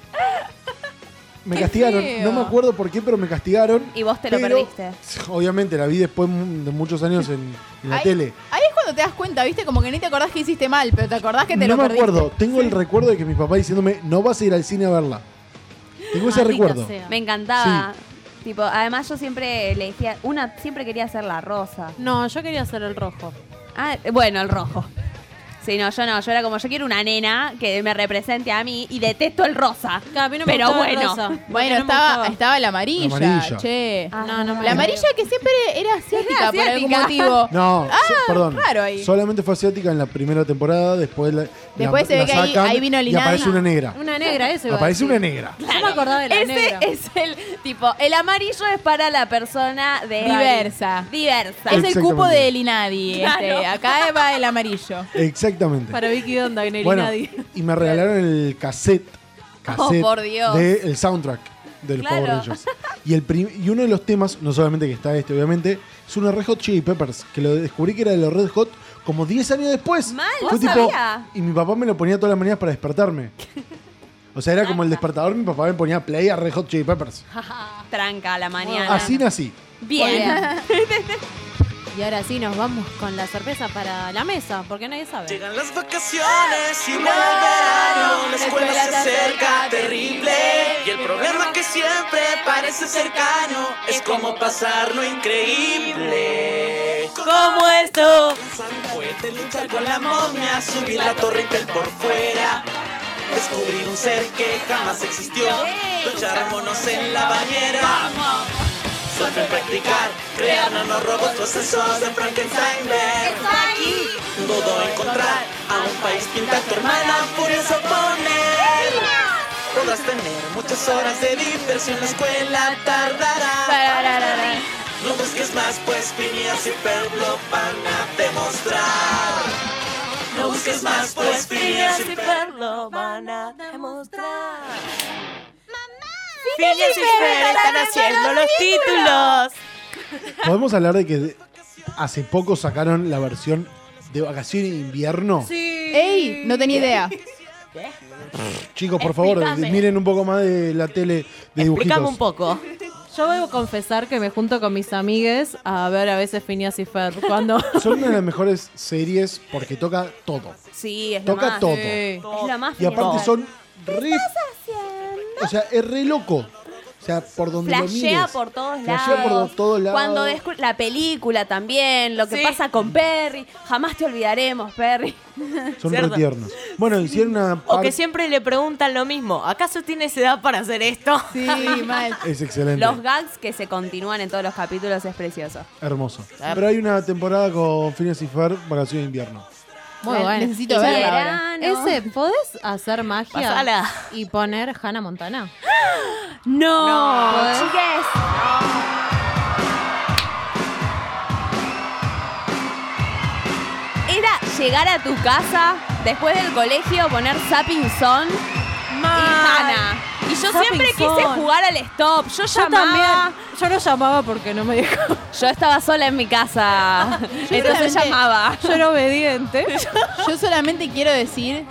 Me Qué castigaron, feo. no me acuerdo por qué, pero me castigaron. Y vos te lo pero, perdiste. Obviamente la vi después de muchos años en, en la Ahí- tele. Ahí es cuando te das cuenta, ¿viste? Como que ni te acordás que hiciste mal, pero te acordás que te no lo me perdiste. acuerdo, tengo el recuerdo de que mi papá diciéndome, no vas a ir al cine a verla. Tengo ese recuerdo. Me encantaba. Tipo, además yo siempre le decía, una siempre quería hacer la rosa. No, yo quería hacer el rojo. Ah, bueno, el rojo. Sí, no, yo no, yo era como, yo quiero una nena que me represente a mí y detesto el rosa. a mí no me Pero gustaba el bueno. rosa. Bueno, Porque no me estaba, gustaba. estaba la amarilla, La amarilla. che. Ah, No, no me la amarilla que siempre <laughs> era asiática, por algún asiática. motivo. No, Ah, so- perdón. raro ahí. Solamente fue asiática en la primera temporada, después la, Después la- se ve que ahí- sacan ahí vino el y aparece una negra. Una negra, eso iba a Aparece decir. una negra. Yo me acordaba de la Ese negra. es el tipo, el amarillo es para la persona de Diversa. diversa. Es el cupo Exactamente. del Inadi. Este. Claro. Acá va el amarillo. Exactamente. Para Vicky Donda, Gneri Bueno, nadie. y me regalaron el cassette, cassette Oh, por Dios. del soundtrack de los Claro. Power Rangers. Y, el prim- y uno de los temas, no solamente que está este, obviamente, es uno de Red Hot Chili Peppers, que lo descubrí que era de los Red Hot como 10 años después. Mal, Fue tipo, sabía. y mi papá me lo ponía todas las mañanas para despertarme. O sea, era como el despertador, mi papá me ponía play a Red Hot Chili Peppers. <laughs> Tranca a la mañana. Así nací. Bien. <laughs> Y ahora sí nos vamos con la sorpresa para la mesa, porque nadie sabe. Llegan las vacaciones y vuelve el verano, la escuela se acerca terrible y el problema que siempre parece cercano es cómo pasar lo increíble. ¿Cómo esto? Puede luchar con la momia, subir la torre Eiffel por fuera. Descubrir un ser que jamás existió, luchar monos en la bañera. En practicar, crear nanorobots, procesos de Frankenstein. Ver todo encontrar a un país pinta tu hermana furioso poner. Podrás tener muchas horas de diversión, la escuela tardará. No busques más, pues Phineas y Ferb lo van a demostrar. No busques más, pues Phineas y Ferb lo van a demostrar. Phineas y Ferb están haciendo los títulos. Podemos hablar de que hace poco sacaron la versión de vacaciones de invierno. ¡Ey! No tenía idea. <laughs> Chicos, por favor, miren un poco más de la tele de dibujitos. Explícame un poco. Yo debo confesar que me junto con mis amigues a ver a veces Phineas y Ferb cuando... <laughs> Son una de las mejores series porque toca todo. Sí, es lo Toca más. todo. Es lo más Y aparte son re... O sea, es re loco. O sea, por donde lo Flashea mires. por todos Flashea lados. por todos lados. Cuando descu- la película también, lo que Sí. pasa con Perry. Jamás te olvidaremos, Perry. Son re Cierto. tiernos. Bueno, hicieron una O parte... que siempre le preguntan lo mismo. ¿Acaso tienes edad para hacer esto? Sí, mal. <laughs> Es excelente. Los gags que se continúan en todos los capítulos es precioso. Hermoso. Pero hay una temporada con Phineas y Ferb, vacaciones de invierno. Muy bueno. Necesito verla verano. Ese, ¿podés hacer magia Pasala. y poner Hannah Montana? No, ¿Podés? chiques. Era llegar a tu casa después del colegio, poner Zapping Son y Hannah. Y yo siempre quise jugar al stop. Yo Yo llamaba. también. Yo no llamaba porque no me dejó. Yo estaba sola en mi casa. <laughs> Entonces llamaba. Yo era obediente. <laughs> Yo solamente quiero decir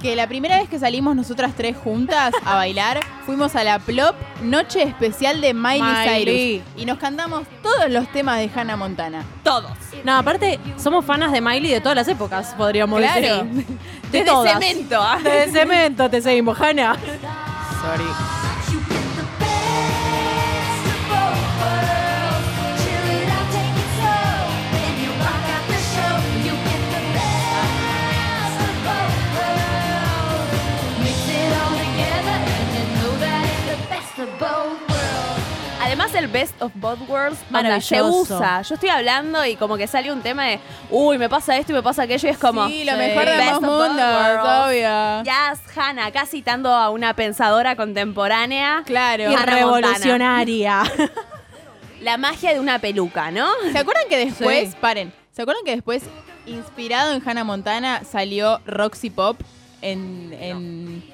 que la primera vez que salimos nosotras tres juntas a bailar, fuimos a la Plop Noche Especial de Miley, Miley. Cyrus. Y nos cantamos todos los temas de Hannah Montana. Todos. No, aparte, somos fanas de Miley de todas las épocas, podríamos Claro. decir. De Desde todas. cemento. ¿ah? Desde cemento te seguimos, Hannah. Además además el best of both worlds se usa. Yo estoy hablando y como que sale un tema de, uy, me pasa esto y me pasa aquello y es como... Sí, lo mejor de best of both mundos, worlds. obvio. Jazz Hannah, acá citando a una pensadora contemporánea. Claro. Y revolucionaria. <laughs> La magia de una peluca, ¿no? ¿Se acuerdan que después, Sí. paren, ¿se acuerdan que después, inspirado en Hannah Montana, salió Roxy Pop en... en-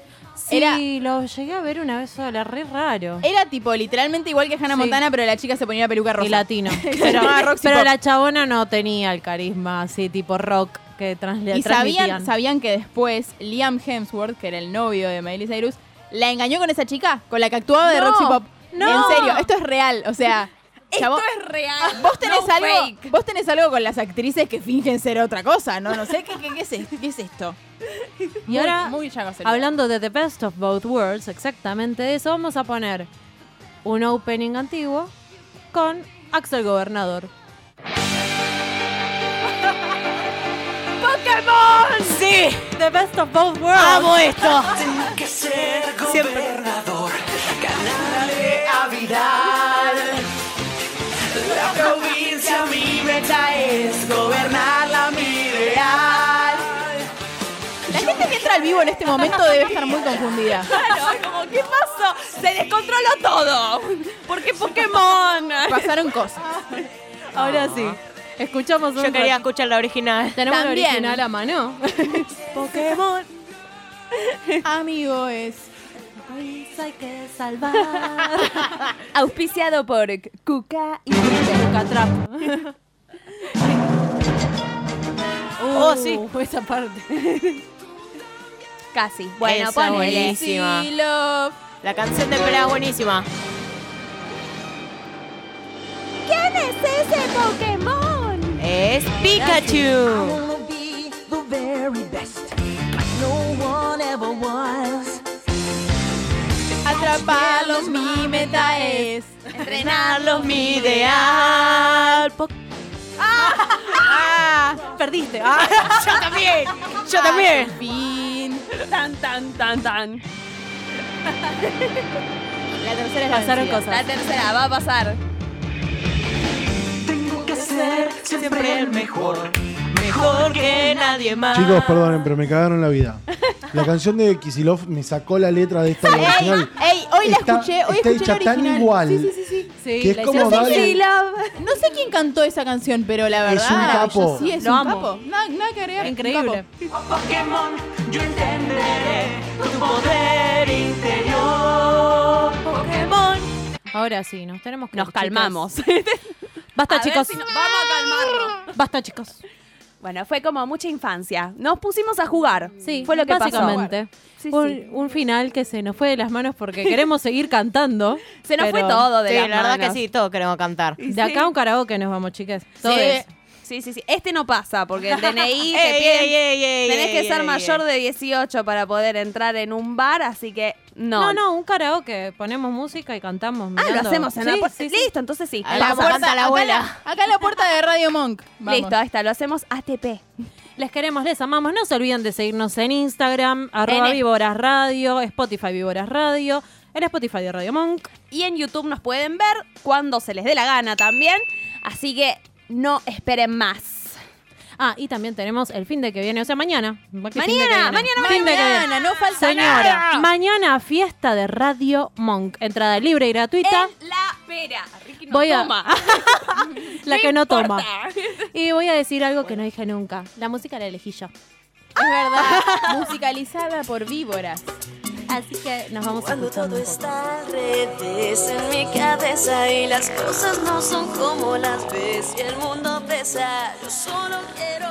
Sí, Era- lo llegué a ver una vez sola, re raro. Era tipo literalmente igual que Hannah Sí. Montana, pero la chica se ponía la peluca rosa. Y latino. <laughs> Pero pero la chabona no tenía el carisma así tipo rock que transle- Y sabían, que después Liam Hemsworth, que era el novio de Miley Cyrus, la engañó con esa chica, con la que actuaba de No, Roxy Pop. no. En serio, esto es real. O sea, Esto es real. vos tenés no algo, fake. vos tenés algo con las actrices que fingen ser otra cosa, ¿no? No sé qué, qué, qué es, esto? ¿Qué es esto. Y Muy- ahora, muy hablando de The Best of Both Worlds, exactamente de eso, vamos a poner un opening antiguo con Axel Gobernador. <laughs> ¡Pokémon! ¡Sí! The Best of Both Worlds. ¡Amo esto! Tengo que ser gobernador, ganarle a Vidal. La provincia mi meta es gobernarla mi ideal. La gente que entra al vivo en este momento debe estar muy confundida. Claro, como, ¿qué pasó? Se descontroló todo. Porque Pokémon. Pasaron cosas. Ahora sí. Escuchamos un Yo quería escuchar la original. Tenemos la También. original a mano. Pokémon. Amigo es. Hay que salvar. <laughs> Auspiciado por Cuca y Catrap. Oh, sí. Uh, <laughs> esa parte. Casi. Bueno, Esa ponele. buenísima. Sí, love. La canción de pelea es buenísima. ¿Quién es ese Pokémon? Es Pikachu. be the very best. No one ever was. Atraparlos, mi meta es. Entrenarlos mi ideal. Po- Ah, Perdiste. Ah. <laughs> Yo también. Yo también. al fin. Tan, tan, tan, tan. La tercera es la Pasaron vencida. cosas. La tercera va a pasar. Tengo que ser siempre el mejor. Mejor que nadie más. Chicos, perdonen, pero me cagaron la vida. La canción de Kisilov me sacó la letra de esta la original. Ey, hoy la Está- escuché, hoy está escuché la hecha tan original. igual. Sí, sí, sí, sí. Sí, Que es la como hicieron. No sé quién cantó esa canción, pero la verdad. Es un capo. Sí, es Lo un amo. capo. Nada, nada que agregar. Increíble. un capo. Pokémon, yo entenderé tu poder interior. Pokémon. Ahora sí, nos tenemos que Nos ir, calmamos. <laughs> Basta, A ver chicos. si nos- vamos a calmarnos. Basta, chicos. Bueno, fue como mucha infancia. Nos pusimos a jugar. Sí, fue lo que pasó. básicamente. Sí, un, sí. un final que se nos fue de las manos porque queremos seguir cantando. <laughs> Se nos pero fue todo de Sí, las la verdad que manos. sí, todos queremos cantar. De acá a un karaoke nos vamos, chicas. Todos. Sí, sí, sí. Este no pasa porque el <laughs> DNI Ey, te piden- ey, ey, ey, tenés que ey, ser ey, mayor ey. de 18 para poder entrar en un bar, así que no. No, no, un karaoke. Ponemos música y cantamos. Ah, lo hacemos en Sí, la puerta. sí, sí. Listo, entonces sí. A la Vamos puerta, la abuela. Acá, acá en la puerta de Radio Monk. Vamos. Listo, ahí está, lo hacemos ATP. Les queremos, les amamos. No se olviden de seguirnos en Instagram, arroba En- Víboras Radio, Spotify Víboras Radio, el Spotify de Radio Monk. Y en YouTube nos pueden ver cuando se les dé la gana también. Así que no esperen más. Ah, y también tenemos el fin de que viene, o sea, mañana. ¿Qué fin de que Mañana, mañana, viene. Mañana, no falta Señora, nada. mañana fiesta de Radio Monk. Entrada libre y gratuita. En la pera. Ricky no Voy a- toma. <laughs> la que no toma. Y voy a decir algo que no dije nunca. La música la elegí yo. Es verdad. <laughs> Musicalizada por víboras. Así que nos vamos a Cuando todo está al revés en mi cabeza y las cosas no son como las ves y el mundo pesa, yo solo quiero